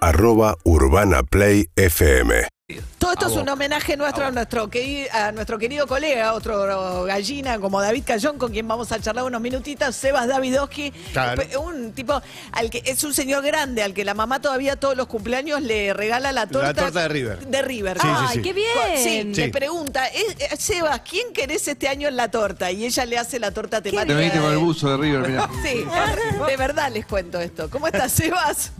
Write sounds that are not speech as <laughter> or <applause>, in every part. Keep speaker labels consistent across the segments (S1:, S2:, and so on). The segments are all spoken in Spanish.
S1: Arroba Urbana Play FM.
S2: Todo esto es un homenaje nuestro a nuestro, a nuestro querido colega, otro gallina como David Cayón, con quien vamos a charlar unos minutitos, Sebas Davidowski,
S3: Claro.
S2: Un tipo al que es un señor grande, al que la mamá todavía todos los cumpleaños le regala la torta.
S3: torta de River.
S2: De River.
S3: Sí, sí,
S2: Ay,
S3: sí.
S4: qué bien.
S2: Sí,
S3: Sí.
S2: le pregunta, "Eh, eh, Sebas, ¿quién querés este año en la torta? Y ella le hace la torta temática.
S5: Te con el buzo de River, mirá. <laughs>
S2: Sí, de verdad les cuento esto. ¿Cómo estás, Sebas?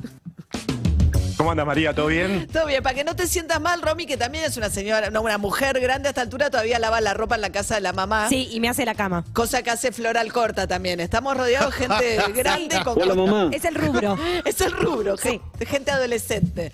S6: ¿Cómo anda María? ¿Todo bien?
S2: Todo bien, para que no te sientas mal, Romy, que también es una señora, no, una mujer grande a esta altura, todavía lava la ropa en la casa de la mamá.
S4: Sí, y me hace la cama.
S2: Cosa que hace Floral Corta también. Estamos rodeados de gente <laughs> grande con
S7: Hola, mamá.
S4: Es el rubro. <laughs>
S2: Es el rubro,
S4: Sí.
S2: gente, adolescente.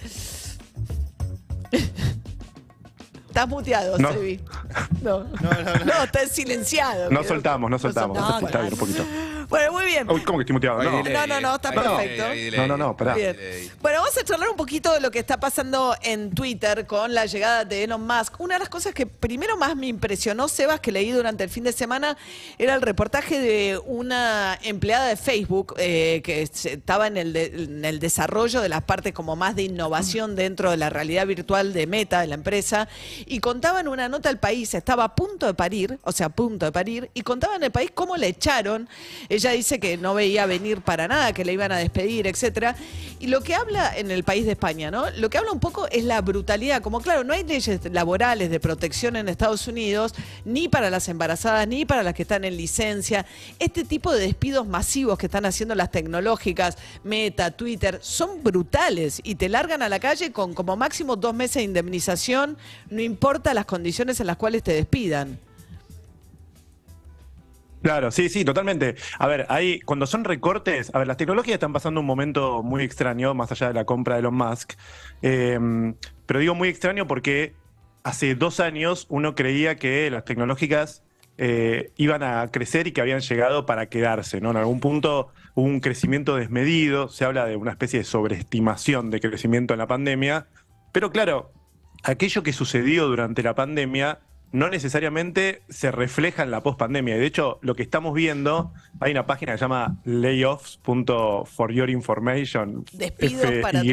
S2: Estás muteado,
S6: No.
S2: Sebi. <laughs> No. no, estás silenciado.
S6: No soltamos, no soltamos.
S2: soltamos.
S6: Está bien, un poquito.
S2: Bueno, muy bien.
S6: Uy, ¿cómo que estoy muteado?
S5: Hay
S6: No.
S5: delay,
S2: No, no, no, está perfecto.
S5: delay, hay delay.
S6: No, no, no, pará.
S2: Bien. Bueno, vamos a charlar un poquito de lo que está pasando en Twitter con la llegada de Elon Musk. Una de las cosas que primero más me impresionó, Sebas, que leí durante el fin de semana, era el reportaje de una empleada de Facebook eh, que se- estaba en el, de- en el desarrollo de las partes como más de innovación dentro de la realidad virtual de Meta, de la empresa, y contaba en una nota al país, estaba a punto de parir, o sea, a punto de parir, y contaba en el país cómo le echaron. Ella dice que no veía venir para nada, que le iban a despedir, etcétera. Y lo que habla en el país de España, ¿no? Lo que habla un poco es la brutalidad. Como claro, no hay leyes laborales de protección en Estados Unidos, ni para las embarazadas, ni para las que están en licencia. Este tipo de despidos masivos que están haciendo las tecnológicas, Meta, Twitter, son brutales y te largan a la calle con como máximo dos meses de indemnización, no importa las condiciones en las cuales te despidan.
S6: Claro, sí, sí, totalmente. A ver, ahí, cuando son recortes, a ver, las tecnologías están pasando un momento muy extraño, más allá de la compra de Elon Musk. Eh, pero digo muy extraño porque hace dos años uno creía que las tecnológicas eh, iban a crecer y que habían llegado para quedarse, ¿no? En algún punto hubo un crecimiento desmedido, se habla de una especie de sobreestimación de crecimiento en la pandemia, pero claro, aquello que sucedió durante la pandemia no necesariamente se refleja en la pospandemia. De hecho, lo que estamos viendo, hay una página que se llama layoffs.foryourinformation.
S2: Despidos para tu.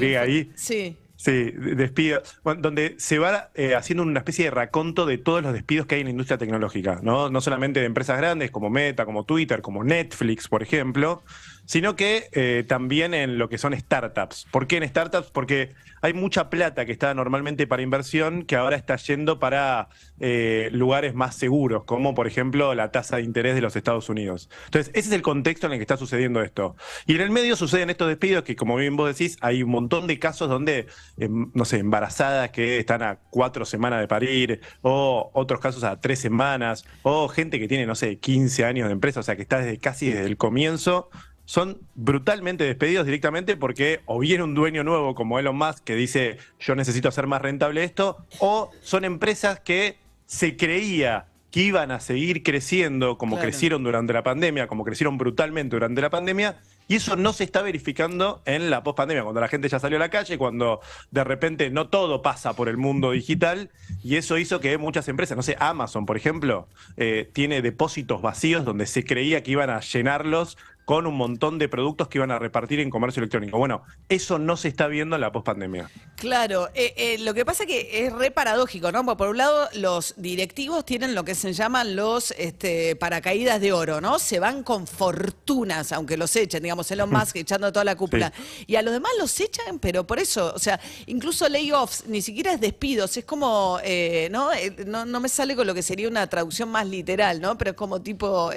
S2: Sí.
S6: Sí, de- despido, bueno, donde se va eh, haciendo una especie de raconto de todos los despidos que hay en la industria tecnológica, ¿no? No solamente de empresas grandes como Meta, como Twitter, como Netflix, por ejemplo, sino que eh, también en lo que son startups. ¿Por qué en startups? Porque hay mucha plata que está normalmente para inversión que ahora está yendo para eh, lugares más seguros, como por ejemplo la tasa de interés de los Estados Unidos. Entonces, ese es el contexto en el que está sucediendo esto. Y en el medio suceden estos despidos que, como bien vos decís, hay un montón de casos donde, em, no sé, embarazadas que están a cuatro semanas de parir, o otros casos a tres semanas, o gente que tiene, no sé, 15 años de empresa, o sea, que está desde casi desde el comienzo son brutalmente despedidos directamente porque o viene un dueño nuevo como Elon Musk que dice yo necesito hacer más rentable esto, o son empresas que se creía que iban a seguir creciendo como
S2: Claro.
S6: crecieron durante la pandemia, como crecieron brutalmente durante la pandemia, y eso no se está verificando en la pospandemia, cuando la gente ya salió a la calle, cuando de repente no todo pasa por el mundo digital, y eso hizo que muchas empresas, no sé, Amazon, por ejemplo, eh, tiene depósitos vacíos donde se creía que iban a llenarlos con un montón de productos que iban a repartir en comercio electrónico. Bueno, eso no se está viendo en la pospandemia.
S2: Claro, eh, eh, lo que pasa que es re paradójico, ¿no? Porque Por un lado, los directivos tienen lo que se llaman los este, paracaídas de oro, ¿no? Se van con fortunas, aunque los echen, digamos, Elon <laughs> Musk echando toda la cúpula. Y a los demás los echan, pero por eso, o sea, incluso layoffs, ni siquiera es despidos, es como, eh, ¿no? Eh, ¿no? no me sale con lo que sería una traducción más literal, ¿no? Pero es como tipo,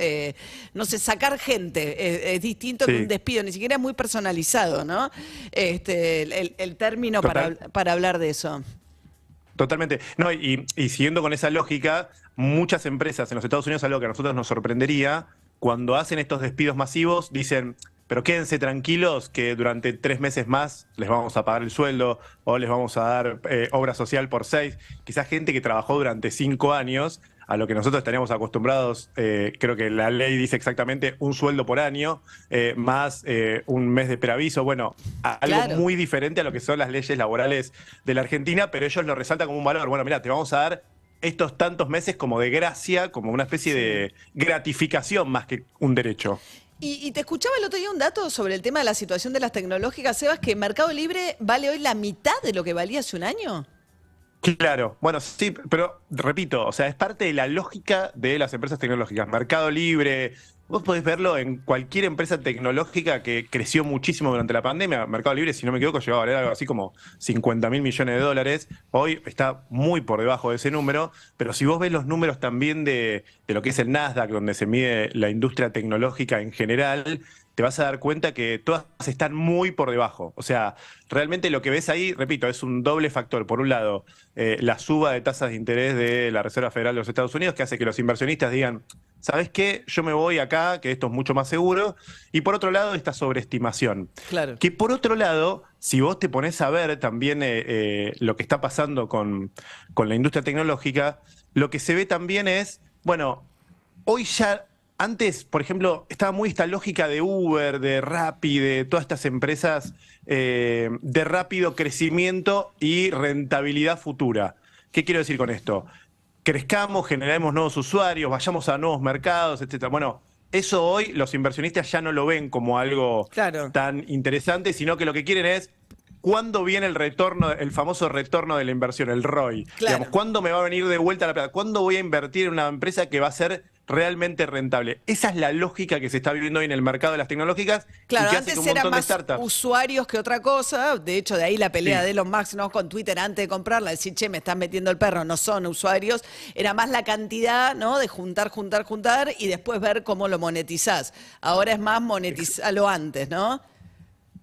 S2: no sé, sacar gente, es distinto que un despido, ni siquiera es muy personalizado, ¿no? Este, el, término para, para hablar de eso.
S6: Totalmente. No, y, y siguiendo con esa lógica, muchas empresas en los Estados Unidos, algo que a nosotros nos sorprendería, cuando hacen estos despidos masivos, dicen, pero quédense tranquilos que durante tres meses más les vamos a pagar el sueldo o les vamos a dar eh, obra social por seis. Quizás gente que trabajó durante cinco años, a lo que nosotros estaríamos acostumbrados, eh, creo que la ley dice exactamente un sueldo por año, eh, más eh, un mes de preaviso. Bueno, a- algo muy diferente a lo que son las leyes laborales de la Argentina, pero ellos lo resaltan como un valor. Bueno, mira, te vamos a dar estos tantos meses como de gracia, como una especie de gratificación más que un derecho.
S2: Y, y te escuchaba el otro día un dato sobre el tema de la situación de las tecnológicas, Sebas, que Mercado Libre vale hoy la mitad de lo que valía hace un año.
S6: Claro, bueno, sí, pero repito, o sea, es parte de la lógica de las empresas tecnológicas. Mercado Libre, vos podés verlo en cualquier empresa tecnológica que creció muchísimo durante la pandemia. Mercado Libre, si no me equivoco, llegó a valer algo así como 50 mil millones de dólares. Hoy está muy por debajo de ese número, pero si vos ves los números también de, de lo que es el Nasdaq, donde se mide la industria tecnológica en general, te vas a dar cuenta que todas están muy por debajo. O sea, realmente lo que ves ahí, repito, es un doble factor. Por un lado, eh, la suba de tasas de interés de la Reserva Federal de los Estados Unidos, que hace que los inversionistas digan, ¿sabes qué? Yo me voy acá, que esto es mucho más seguro. Y por otro lado, esta sobreestimación.
S2: Claro.
S6: Que por otro lado, si vos te pones a ver también eh, eh, lo que está pasando con, con la industria tecnológica, lo que se ve también es, bueno, hoy ya antes, por ejemplo, estaba muy esta lógica de Uber, de Rappi, de todas estas empresas eh, de rápido crecimiento y rentabilidad futura. ¿Qué quiero decir con esto? Crezcamos, generemos nuevos usuarios, vayamos a nuevos mercados, etcétera. Bueno, eso hoy los inversionistas ya no lo ven como algo
S2: Claro.
S6: tan interesante, sino que lo que quieren es cuándo viene el retorno, el famoso retorno de la inversión, el ROI.
S2: Claro.
S6: Digamos, ¿cuándo me va a venir de vuelta la plata? ¿Cuándo voy a invertir en una empresa que va a ser realmente rentable? Esa es la lógica que se está viviendo hoy en el mercado de las tecnológicas
S2: Claro,
S6: y que hace
S2: antes
S6: que un
S2: eran
S6: de
S2: más usuarios que otra cosa. De hecho, de ahí la pelea
S6: Sí.
S2: de Elon Musk ¿no? con Twitter antes de comprarla, decir, che, me estás metiendo el perro, no son usuarios. Era más la cantidad, ¿no? De juntar, juntar, juntar y después ver cómo lo monetizás. Ahora es más monetizarlo antes, ¿no?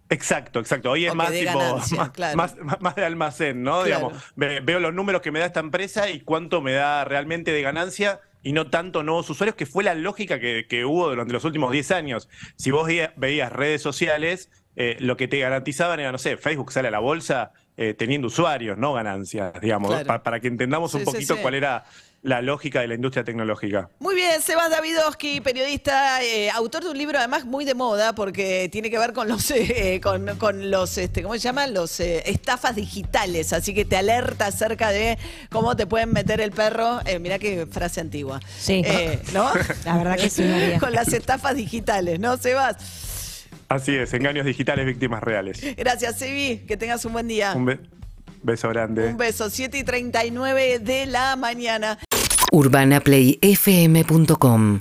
S6: Exacto, exacto. Hoy es más
S2: de
S6: tipo
S2: ganancia,
S6: más,
S2: claro.
S6: más- más de almacén, ¿no?
S2: Claro.
S6: Digamos, ve- veo los números que me da esta empresa y cuánto me da realmente de ganancia y no tanto nuevos usuarios, que fue la lógica que, que hubo durante los últimos 10 años. Si vos veía- veías redes sociales, eh, lo que te garantizaban era, no sé, Facebook sale a la bolsa eh, teniendo usuarios, no ganancias, digamos,
S2: Claro.
S6: pa- para que entendamos
S2: Sí,
S6: un
S2: sí,
S6: poquito
S2: sí.
S6: cuál era la lógica de la industria tecnológica.
S2: Muy bien, Sebas Davidowski, periodista, eh, autor de un libro además muy de moda porque tiene que ver con los, <laughs> eh, con, con los, este, ¿cómo se llaman? Los eh, estafas digitales. Así que te alerta acerca de cómo te pueden meter el perro. Eh, mirá qué frase antigua.
S3: Sí.
S2: Eh, ¿No? <laughs>
S3: La verdad que sí, María.
S2: con las estafas digitales, ¿no, Sebas?
S6: Así es, engaños digitales, víctimas reales.
S2: Gracias, Sebi. Que tengas un buen día.
S6: Un be- beso grande.
S2: Un beso. 7 y 39 de la mañana.
S4: urbanaplayfm.com